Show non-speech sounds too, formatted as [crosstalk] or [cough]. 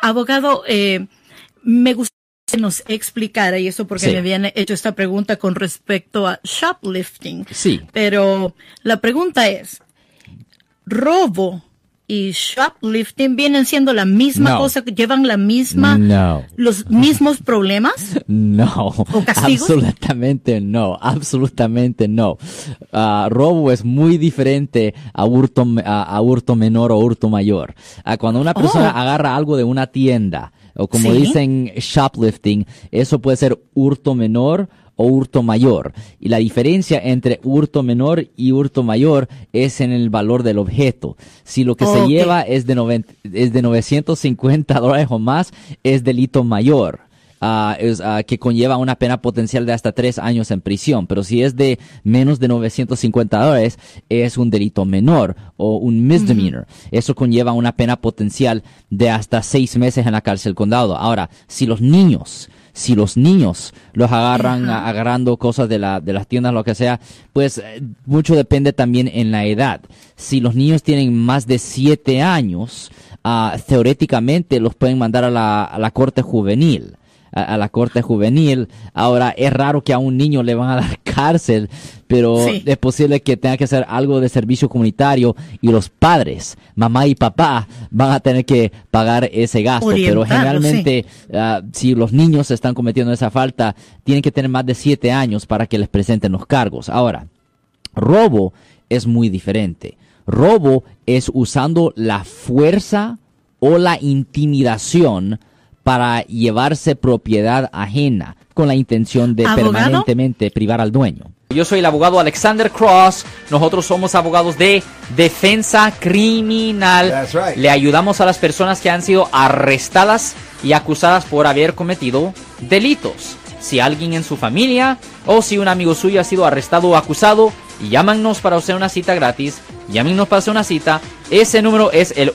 Abogado, eh, me gustaría que nos explicara, y eso porque Sí. me habían hecho esta pregunta con respecto a shoplifting. Sí. Pero la pregunta es, ¿robo y shoplifting vienen siendo la misma No. cosa, que llevan la misma, No. los mismos problemas? [laughs] No, castigos? absolutamente no, absolutamente no. Ah, robo es muy diferente a hurto, a, a hurto menor o hurto mayor. Ah, cuando una persona Oh. agarra algo de una tienda, o como Sí. dicen shoplifting, eso puede ser hurto menor o hurto mayor. Y la diferencia entre hurto menor y hurto mayor es en el valor del objeto. Si lo que se lleva es de, noven- es de 950 dólares o más, es delito mayor. ah, es, ah, que conlleva una pena potencial de hasta tres años en prisión. Pero si es de menos de 950 dólares, es un delito menor o un misdemeanor. Eso conlleva una pena potencial de hasta seis meses en la cárcel condado. Ahora, si los niños si los niños los agarran a- agarrando cosas de, la, de las tiendas, lo que sea, pues eh, mucho depende también en la edad. Si los niños tienen más de siete años, ah, teóricamente los pueden mandar a la, a la corte juvenil. A, a la corte juvenil. Ahora, es raro que a un niño le van a dar [laughs] cárcel, pero Sí. es posible que tenga que hacer algo de servicio comunitario y los padres, mamá y papá, van a tener que pagar ese gasto. Pero generalmente, ah, si los niños están cometiendo esa falta, tienen que tener más de siete años para que les presenten los cargos. Ahora, robo es muy diferente. Robo es usando la fuerza o la intimidación para llevarse propiedad ajena con la intención de ¿Abogado? permanentemente privar al dueño. Yo soy el abogado Alexander Cross. Nosotros somos abogados de defensa criminal. That's right. Le ayudamos a las personas que han sido arrestadas y acusadas por haber cometido delitos. Si alguien en su familia o si un amigo suyo ha sido arrestado o acusado, llámanos para hacer una cita gratis. Llámenos para hacer una cita. Ese número es el